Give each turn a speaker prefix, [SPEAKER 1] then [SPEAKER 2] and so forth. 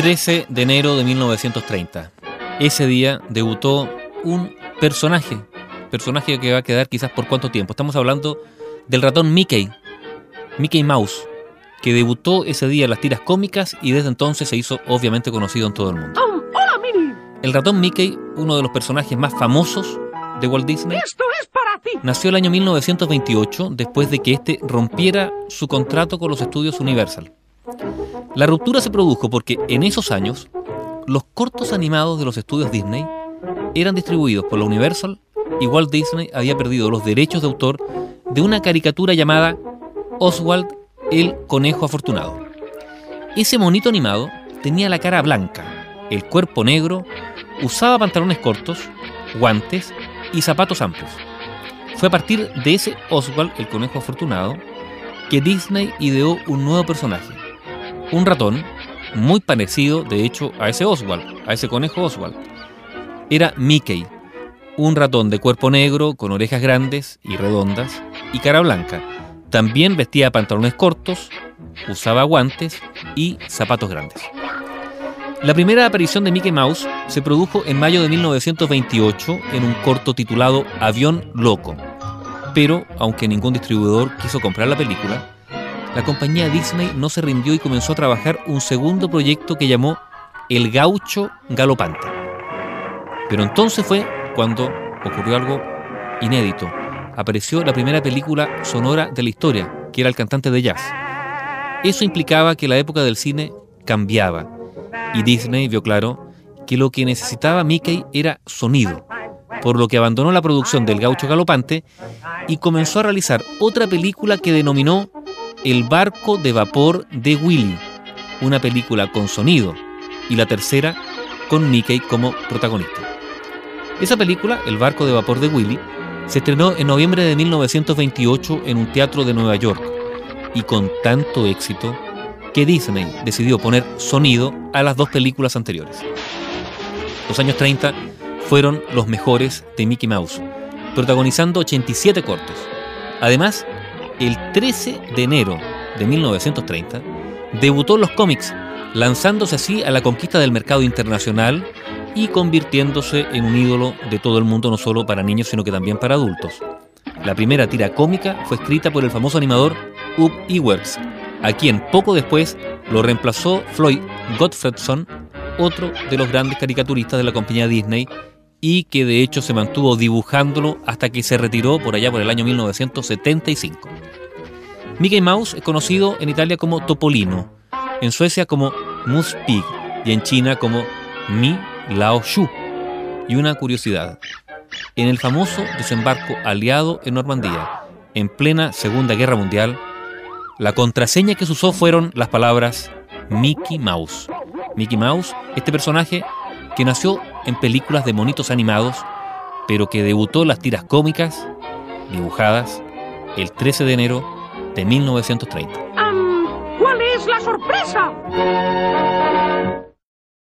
[SPEAKER 1] 13 de enero de 1930. Ese día debutó un personaje, personaje que va a quedar quizás por cuánto tiempo. Estamos hablando del ratón Mickey, Mickey Mouse, que debutó ese día en las tiras cómicas y desde entonces se hizo obviamente conocido en todo el mundo.
[SPEAKER 2] Hola, Minnie.
[SPEAKER 1] El ratón Mickey, uno de los personajes más famosos de Walt Disney,
[SPEAKER 2] Esto es para ti.
[SPEAKER 1] nació el año 1928 después de que éste rompiera su contrato con los estudios Universal. La ruptura se produjo porque en esos años los cortos animados de los estudios Disney eran distribuidos por la Universal y Walt Disney había perdido los derechos de autor de una caricatura llamada Oswald el Conejo Afortunado. Ese monito animado tenía la cara blanca, el cuerpo negro, usaba pantalones cortos, guantes y zapatos amplios. Fue a partir de ese Oswald el Conejo Afortunado que Disney ideó un nuevo personaje, un ratón muy parecido de hecho a ese Oswald, a ese conejo Oswald. Era Mickey, un ratón de cuerpo negro con orejas grandes y redondas y cara blanca. También vestía pantalones cortos, usaba guantes y zapatos grandes. La primera aparición de Mickey Mouse se produjo en mayo de 1928 en un corto titulado Avión Loco. Pero, aunque ningún distribuidor quiso comprar la película, la compañía Disney no se rindió y comenzó a trabajar un segundo proyecto que llamó El Gaucho Galopante. Pero entonces fue cuando ocurrió algo inédito. Apareció la primera película sonora de la historia, que era el cantante de jazz. Eso implicaba que la época del cine cambiaba y Disney vio claro que lo que necesitaba Mickey era sonido, por lo que abandonó la producción del Gaucho Galopante y comenzó a realizar otra película que denominó El barco de vapor de Willy, una película con sonido, y la tercera con Mickey como protagonista. Esa película, El barco de vapor de Willy, se estrenó en noviembre de 1928 en un teatro de Nueva York y con tanto éxito que Disney decidió poner sonido a las dos películas anteriores. Los años 30 fueron los mejores de Mickey Mouse, protagonizando 87 cortos. Además, el 13 de enero de 1930 debutó en los cómics, lanzándose así a la conquista del mercado internacional y convirtiéndose en un ídolo de todo el mundo, no solo para niños, sino que también para adultos. La primera tira cómica fue escrita por el famoso animador Ub Iwerks, a quien poco después lo reemplazó Floyd Gottfredson, otro de los grandes caricaturistas de la compañía Disney, y que de hecho se mantuvo dibujándolo hasta que se retiró por allá por el año 1975. Mickey Mouse es conocido en Italia como Topolino, en Suecia como Moose Pig y en China como Mi Lao Shu. Y una curiosidad, en el famoso desembarco aliado en Normandía, en plena Segunda Guerra Mundial, la contraseña que se usó fueron las palabras Mickey Mouse. Mickey Mouse, este personaje que nació en películas de monitos animados, pero que debutó las tiras cómicas dibujadas el 13 de enero de 1930.
[SPEAKER 2] Um, ¿Cuál es la sorpresa?